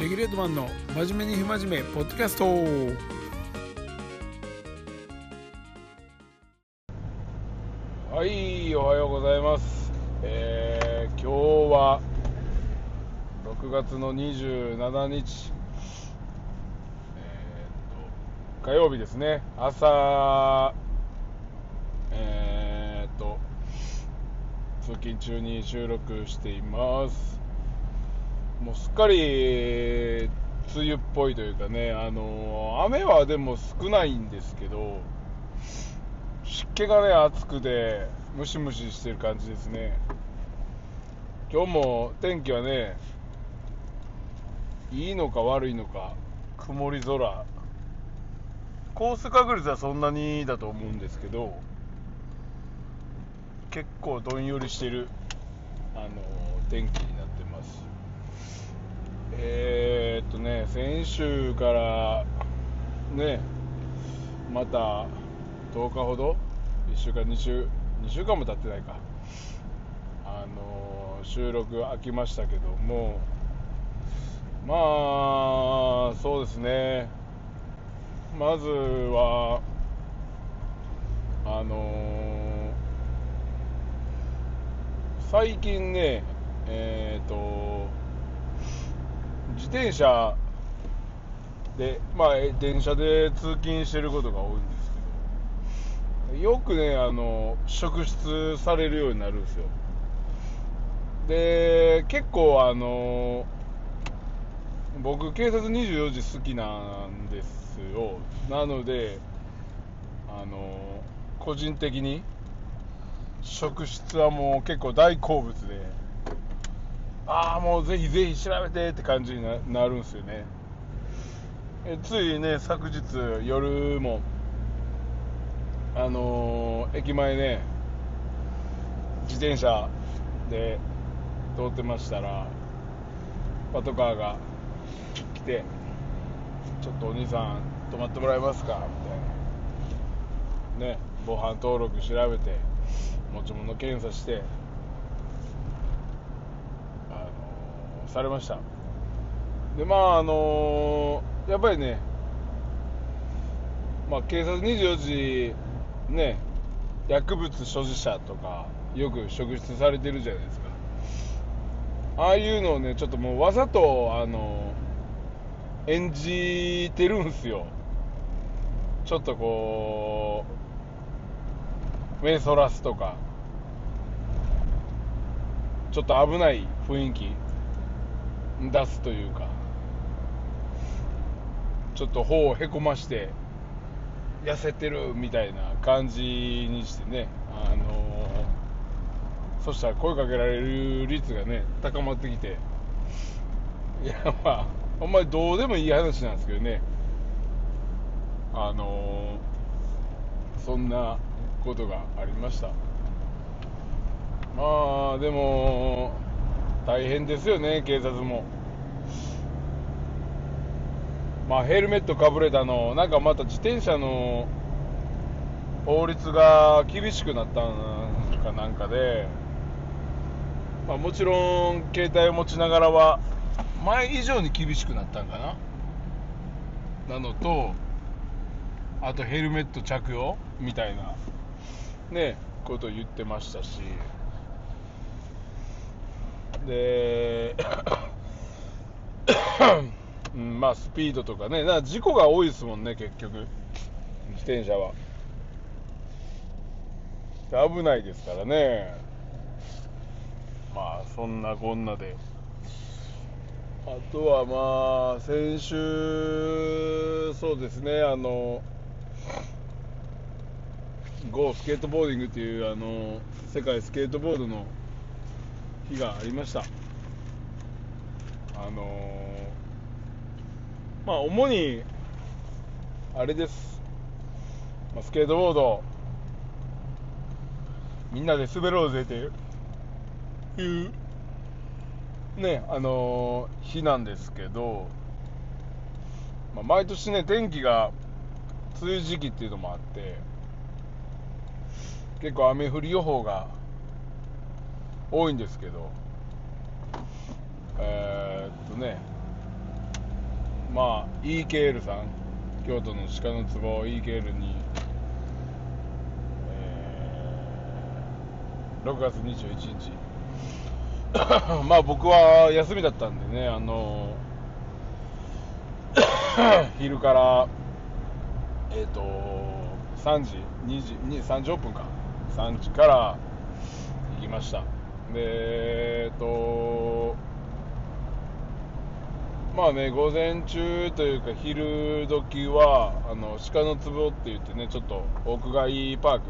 レギュレートマンの真面目に不真面目ポッドキャスト。はいおはようございます、えー今日は6月の27日、えーっと火曜日ですね。朝えーっと通勤中に収録しています。もうすっかり梅雨っぽいというかね、あの雨はでも少ないんですけど、湿気がね、暑くて、ムシムシしてる感じですね。今日も天気はね、いいのか悪いのか、曇り空。降水確率はそんなにだと思うんですけど、結構どんよりしてる、あの天気。えーっとね、先週からね、また10日ほど、1週間、2週、2週間も経ってないか、あの収録飽きましたけども、まあ、そうですね、まずは、あの最近ね、えーっと、自転車で、まあ、電車で通勤してることが多いんですけど、よくね、あの、職質されるようになるんですよ。で、結構、あの、僕、警察24時好きなんですよ。なので、あの、個人的に、職質はもう結構大好物で、ああ、もうぜひぜひ調べてって感じになるんですよね。えついね、昨日夜も、あのー駅前ね、自転車で通ってましたら、パトカーが来て、ちょっとお兄さん、止まってもらえますかみたいな。ね、防犯登録調べて、持ち物検査して、あのされました。でまああのやっぱりねまあ警察24時ね薬物所持者とかよく職質されてるじゃないですか。ああいうのをねちょっともうわざとあの演じてるんすよ。ちょっとこう目そらすとか。ちょっと危ない雰囲気。出すというか。ちょっと頬をへこまして痩せてるみたいな感じにしてね。あのそしたら声かけられる率がね高まってきて。いやまあほんまにどうでもいい話なんですけどね。あのそんなことがありました。まあでも大変ですよね警察も。まあヘルメットかぶれたのなんかまた自転車の法律が厳しくなったんかなんかで、まあ、もちろん携帯を持ちながらは前以上に厳しくなったんかな？なのとあとヘルメット着用みたいなねことを言ってましたし。で、うん、まあスピードとかね、なんか事故が多いですもんね、結局、自転車は。危ないですからね、まあそんなこんなで。あとはまあ、先週、そうですね、あの、GO スケートボーディングっていうあの世界スケートボードの日がありましたあのまあ主にあれです、まあ、スケートボードみんなで滑ろうぜっていうねあのー日なんですけど、まあ、毎年ね天気が梅雨時期っていうのもあって結構雨降り予報が多いんですけど、えーっとね、まあ EKL さん。京都の鹿の壺 EKL に、えー6月21日。まあ僕は休みだったんでねあの 昼からえっ、と3時2時2 30分か。3時から行きました。でえっ、とまあね午前中というか昼時はあの鹿の壺って言ってねちょっと屋外パーク。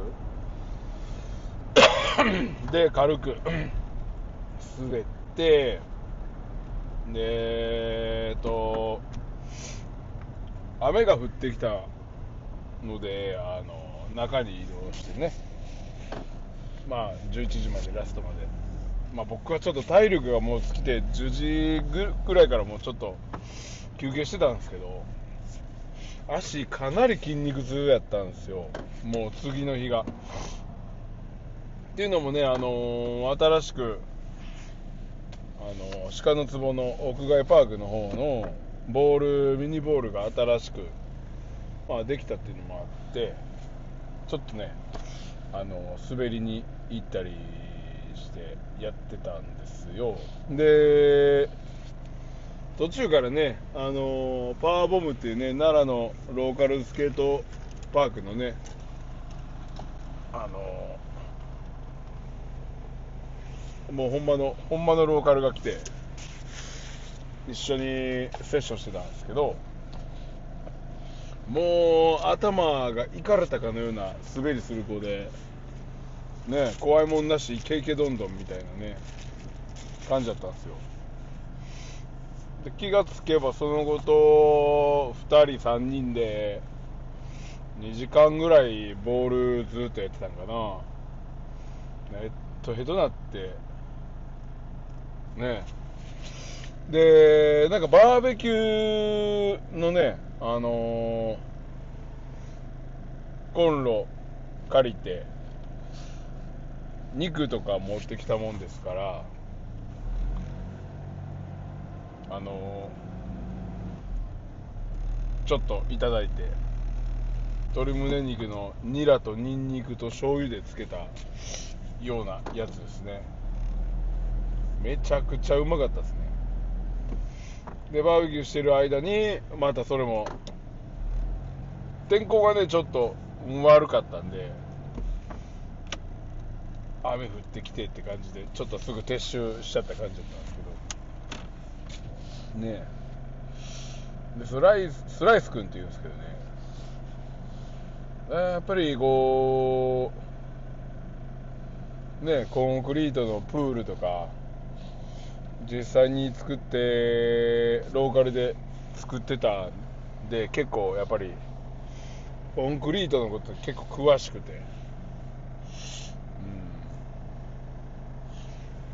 で軽く 滑ってでえっと雨が降ってきたのであの中に移動してね。まあ11時までラストまでまあ僕はちょっと体力がもう尽きて10時ぐらいからもうちょっと休憩してたんですけど足かなり筋肉痛やったんですよ。もう次の日が。っていうのもねあの新しくあの鹿の壺の屋外パークの方のボールミニボールが新しく、まあ、できたっていうのもあってちょっとねあの滑りに行ったりしてやってたんですよ。で途中からねあのパワーボムっていうね奈良のローカルスケートパークのねあのもうほんまのほんまのローカルが来て一緒にセッションしてたんですけどもう頭がいかれたかのような滑りする子でね怖いもんなしイケイケどんどんみたいなね感じだったんですよ。で気がつけばその後と2人3人で2時間ぐらいボールずっとやってたんかな。えっとヘトなってね。でなんかバーベキューのねあのー、コンロ借りて肉とか持ってきたもんですからあの、ちょっといただいて鶏胸肉のニラとニンニクと醤油でつけたようなやつですね。めちゃくちゃうまかったですね。でバーベキューしてる間にまたそれも天候がねちょっと悪かったんで雨降ってきてって感じでちょっとすぐ撤収しちゃった感じだったんですけど。ねえ。でスライススライス君っていうんですけどね。やっぱりこうねコンクリートのプールとか実際に作ってローカルで作ってたんで結構やっぱりコンクリートのこと結構詳しくて、う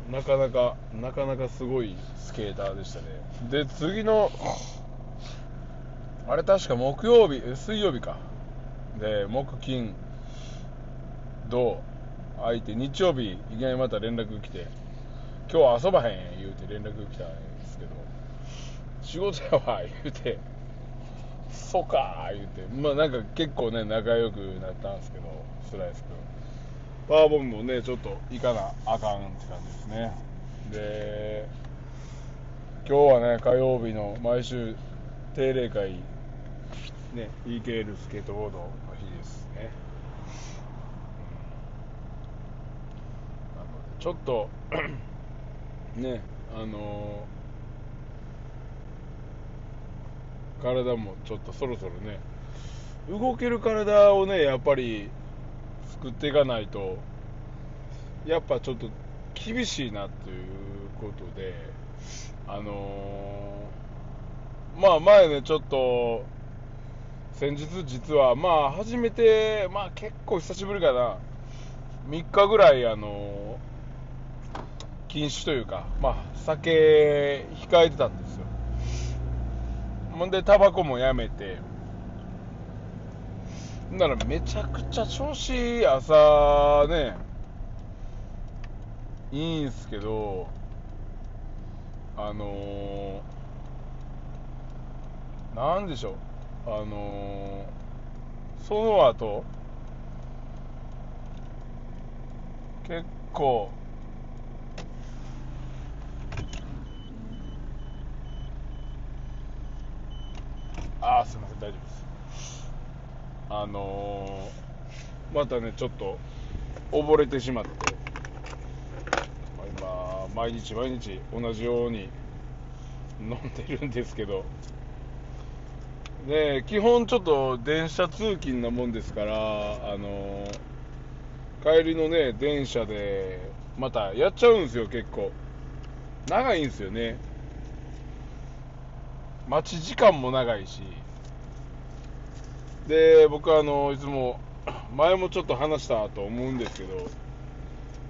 ん、なかなかなかなかすごいスケーターでしたね。で次のあれ確か木曜日水曜日か。で木金土空いて日曜日いきなりまた連絡来て今日遊ばへん言うて連絡来たんですけど仕事やわ言うてそうか言うてまあなんか結構ね仲良くなったんですけどスライス君。パワーボムもねちょっと行かなあかんって感じですね。で今日はね火曜日の毎週定例会ね EKL スケートボードの日ですね、うん、なのでちょっと ねあのー、体もちょっとそろそろね動ける体をねやっぱり作っていかないとやっぱちょっと厳しいなということであのー、まあ前ねちょっと先日実はまあ初めてまあ結構久しぶりかな3日ぐらいあのー禁酒というか、まあ、酒控えてたんですよ。ほんで、タバコもやめて、ならめちゃくちゃ調子いい朝ね、いいんすけど、あのなんでしょう。あのー、その後結構ああすいません大丈夫です。あのー、またねちょっと溺れてしまって、まあ、今毎日毎日同じように飲んでるんですけど。で基本ちょっと電車通勤なもんですからあの帰りのね電車でまたやっちゃうんですよ結構。長いんですよね。待ち時間も長いし。で僕はあのいつも 前もちょっと話したと思うんですけど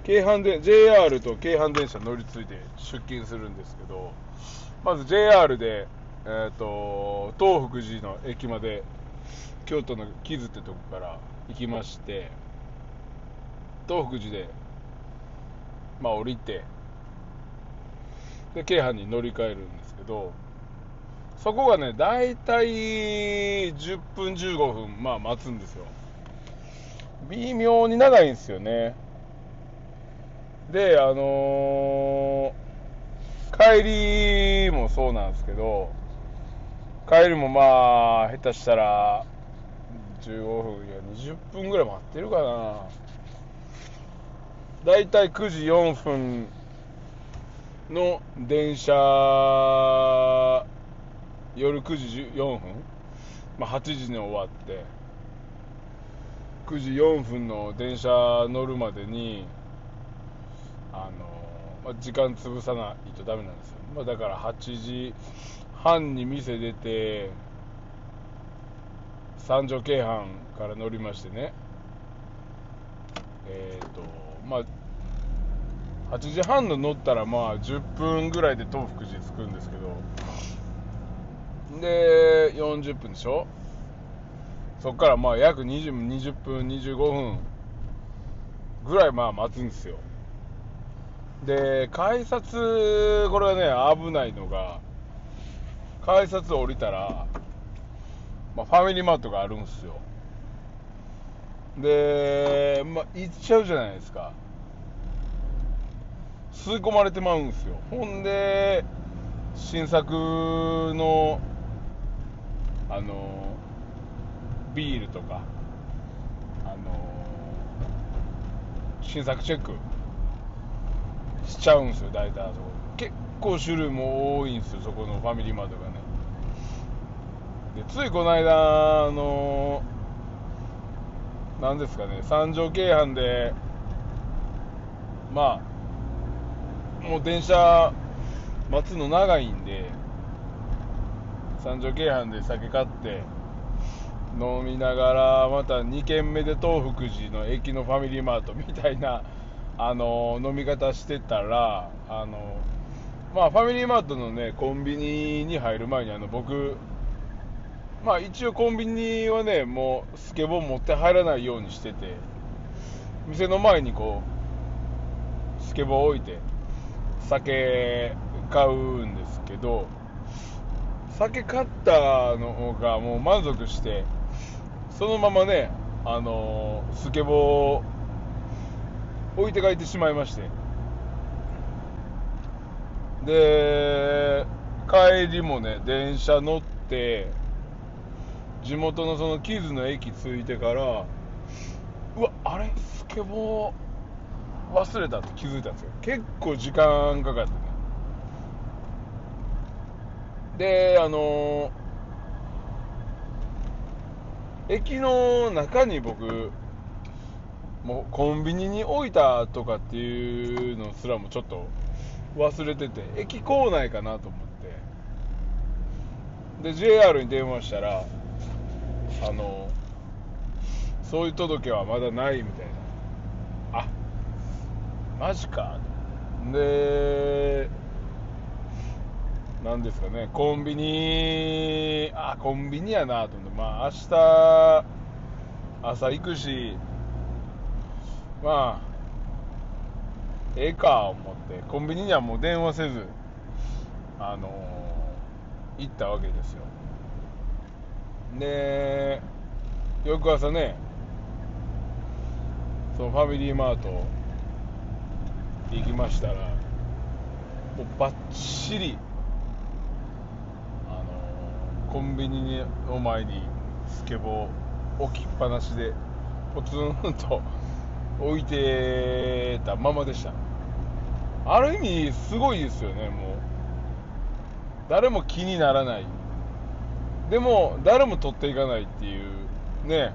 京阪で JR と京阪電車乗り継いで出勤するんですけどまず JR で、えーと、東福寺の駅まで京都の木津ってとこから行きまして東福寺でまあ降りてで京阪に乗り換えるんですけどそこがね大体10分15分まあ待つんですよ。微妙に長いんですよね。であのー、帰りもそうなんですけど帰りもまあ下手したら15分いや20分ぐらい待ってるかな。だいたい9時4分の電車夜9時4分、まあ、8時に終わって。9時4分の電車乗るまでにあの、まあ、時間潰さないとダメなんですよ、まあ、だから8時半に店出て三条京阪から乗りましてね。えっ、ー、とまあ8時半の乗ったらまあ10分ぐらいで東福寺着くんですけどで40分でしょ？そっからまあ約 20, 20分25分ぐらいまあ待つんですよ。で改札これはね危ないのが改札降りたら、まあ、ファミリーマートがあるんですよ。で、まあ、行っちゃうじゃないですか。吸い込まれてまうんですよ。ほんで新作のあのビールとかあの新作チェックしちゃうんですよ大体あそこ。結構種類も多いんですよそこのファミリーマートがね。でついこの間あの何ですかね三条京阪でまあもう電車待つの長いんで三条京阪で酒買って飲みながらまた2軒目で東福寺の駅のファミリーマートみたいなあの飲み方してたらあのまあファミリーマートのねコンビニに入る前にあの僕まあ一応コンビニはねもうスケボー持って入らないようにしてて店の前にこうスケボー置いて酒買うんですけど酒買ったのがもう満足してそのままねあのスケボー置いて帰ってしまいまして。で帰りもね電車乗って地元のその木津の駅着いてからうわあれ？スケボー忘れたって気づいたんですよ。結構時間かかってねであの駅の中に僕もうコンビニに置いたとかっていうのすらもちょっと忘れてて駅構内かなと思って。で JR に電話したらあのそういう届けはまだないみたいな。あマジか。でなんですかね。コンビニあコンビニやなと思って。まあ明日朝行くしまあええか思って。コンビニにはもう電話せずあのー、行ったわけですよ。で翌朝ねそのファミリーマート行きましたらもうバッチリコンビニの前にスケボー置きっぱなしでポツンと置いてたままでした。ある意味すごいですよねもう。誰も気にならない。でも誰も取っていかないっていうね。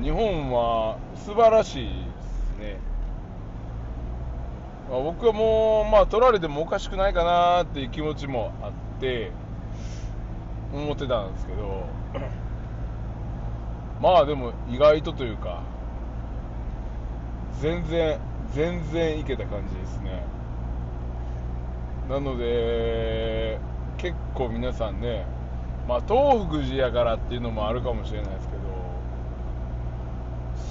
日本は素晴らしいですね、まあ、僕はもう、まあ、取られてもおかしくないかなっていう気持ちもあって。思ってたんですけど まあでも意外とというか全然全然いけた感じですね。なので結構皆さんねまあ東福寺やからっていうのもあるかもしれないですけど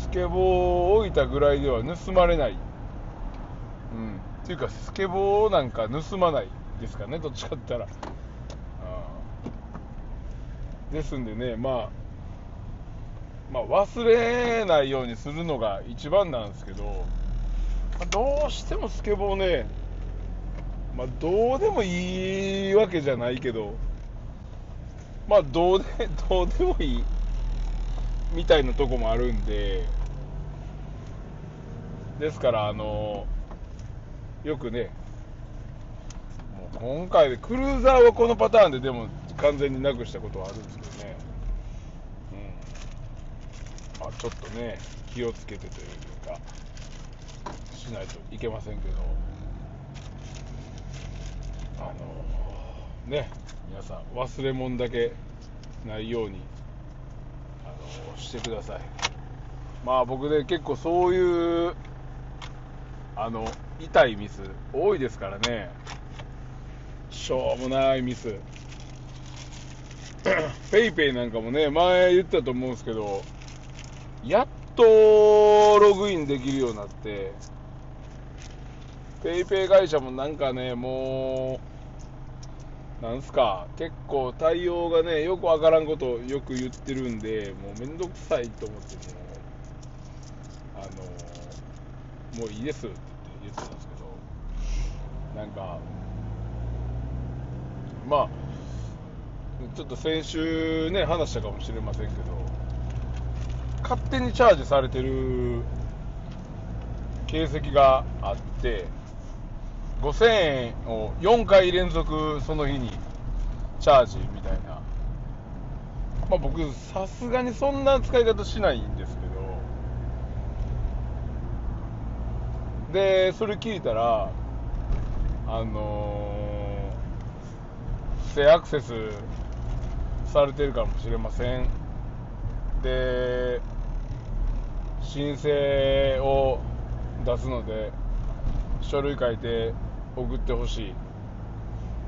スケボーを置いたぐらいでは盗まれない。うん。っていうかスケボーなんか盗まないですかねどっちかって言ったら。ですんでねまあまあ、忘れないようにするのが一番なんですけど、まあ、どうしてもスケボーね、まあ、どうでもいいわけじゃないけど、まあ、どうで、どうでもいいみたいなとこもあるんで、ですから、あの、よくね、もう今回で、クルーザーはこのパターンででも完全になくしたことはあるんですけどね。まあ、ちょっとね気をつけてというかしないといけませんけど。あのね皆さん忘れ物だけないようにあのしてください。まあ僕ね結構そういうあの痛いミス多いですからね。しょうもないミス。PayPay なんかもね前言ったと思うんですけどやっとログインできるようになって、PayPay 会社もなんかね、もう、なんすか、結構対応がね、よくわからんことをよく言ってるんで、もうめんどくさいと思ってもう、あの、もういいですって言ってたんですけど、なんか、まあ、ちょっと先週ね、話したかもしれませんけど、勝手にチャージされてる形跡があって5000円を4回連続その日にチャージみたいな。まあ僕さすがにそんな使い方しないんですけどでそれ聞いたらあのー、不正アクセスされてるかもしれません。で申請を出すので書類書いて送ってほしい。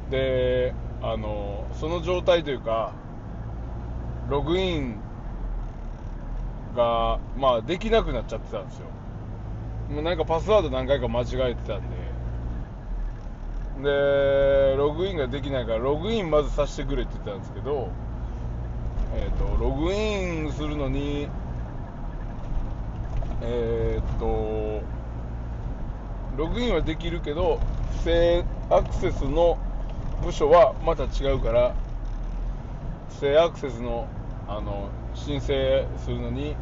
であのその状態というかログインが、まあ、できなくなっちゃってたんですよ。もうなんかパスワード何回か間違えてたんで。でログインができないからログインまずさせてくれって言ったんですけどえーと、ログインするのにえっ、ー、とログインはできるけど不正アクセスの部署はまた違うから不正アクセスのあの申請するのに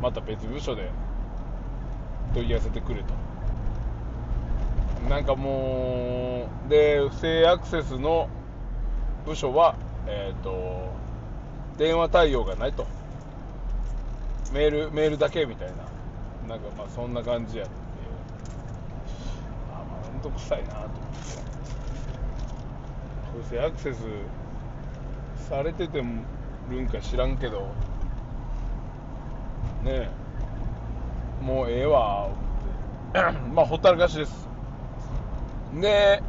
また別部署で問い合わせてくれと。なんかもうで不正アクセスの部署はえっ、ー、と電話対応がないと。メールメールだけみたいな。なんかまあそんな感じやってあまあ面倒くさいなと思って。そしてアクセスされててもるんか知らんけど。ねえ。もうええわ思って。まあほったらかしです。で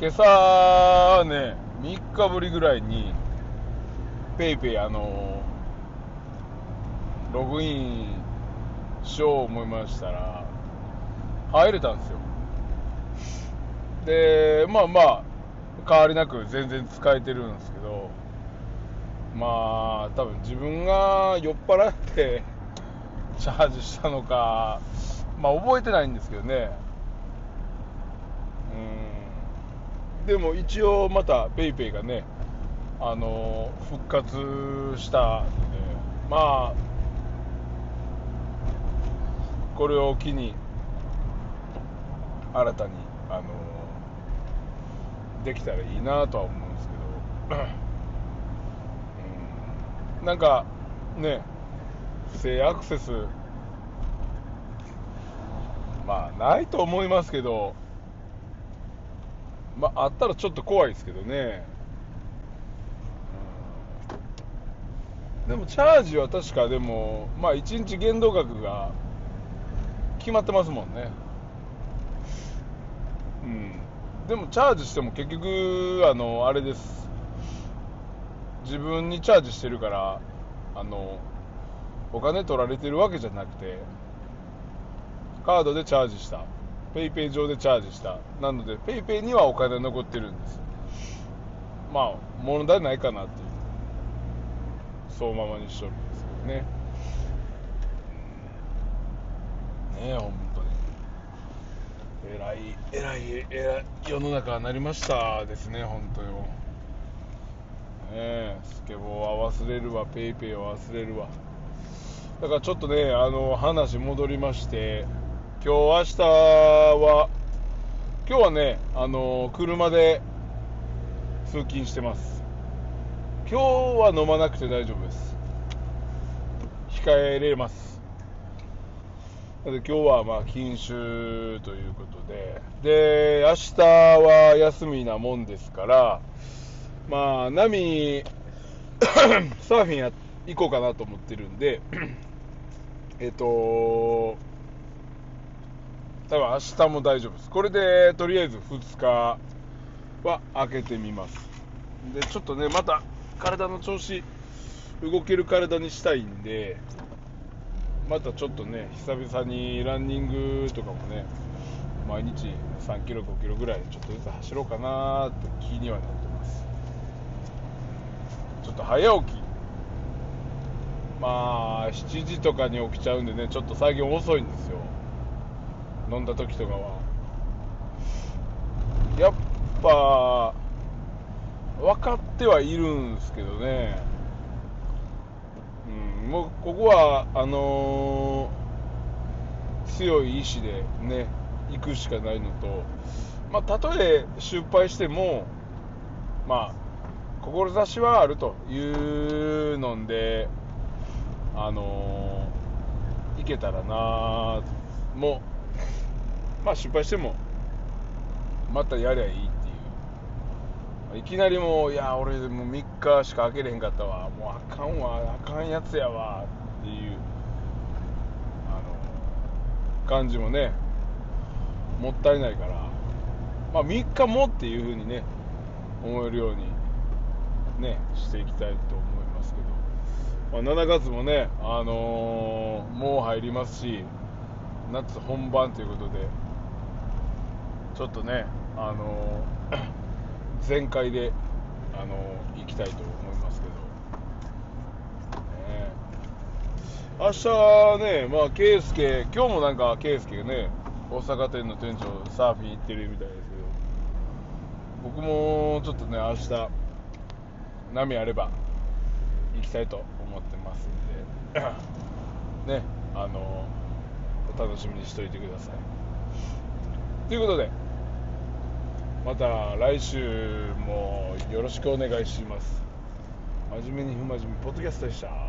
今朝ね3日ぶりぐらいにペイペイあのログインしよう思いましたら入れたんですよ。でまあまあ変わりなく全然使えてるんですけどまあ多分自分が酔っ払ってチャージしたのかまあ覚えてないんですけどね。うん。でも一応また PayPay がねあの復活したんでまあこれを機に新たにあのできたらいいなとは思うんですけど、うん、なんかね不正アクセスまあないと思いますけどまああったらちょっと怖いですけどね、うん、でもチャージは確かでもまあ1日限度額が決まってますもんね。うん。でもチャージしても結局あのあれです。自分にチャージしてるからあのお金取られてるわけじゃなくてカードでチャージした。PayPay 上でチャージした。なので PayPay にはお金残ってるんです。まあ問題ないかなっていう。そのままにしとるんですけどね。ねえ本当に。えらいえらいえらい世の中になりましたですね本当にもうねえスケボーは忘れるわ PayPay は忘れるわ。だからちょっとねあの話戻りまして今日明日は今日はねあの車で通勤してます。今日は飲まなくて大丈夫です。控えれます。で今日はまあ禁酒ということで。で明日は休みなもんですからまあ波 サーフィンや行こうかなと思ってるんで えっと多分明日も大丈夫です。これでとりあえず2日は開けてみます。でちょっとねまた体の調子動ける体にしたいんでまたちょっとね久々にランニングとかもね毎日3キロ5キロぐらいちょっとずつ走ろうかなって気にはなってます。ちょっと早起き。まあ7時とかに起きちゃうんでねちょっと最近遅いんですよ。飲んだ時とかは。やっぱ分かってはいるんですけどね。うんもうここはあのー、強い意志でね行くしかないのと。まあたとえ失敗してもまあ志はあるというのであのー、いけたらなもうまあ失敗してもまたやりゃいいいきなりもういや俺もう3日しか開けれへんかったわ。もうあかんわ。あかんやつやわ。っていうあの感じもねもったいないから。まあ3日もっていうふうにね思えるようにねしていきたいと思いますけど。まあ、7月もね、あのー、もう入りますし、夏本番ということで、ちょっとね、あのー、全開で、あの、行きたいと思いますけど、ね、明日ね、まあ、圭介、今日もなんか圭介がね、大阪店の店長、サーフィン行ってるみたいですけど、僕もちょっとね、明日、波あれば、行きたいと思ってますんで。ねあのお楽しみにしておいてください。ということでまた来週もよろしくお願いします。真面目に不真面目ポッドキャストでした。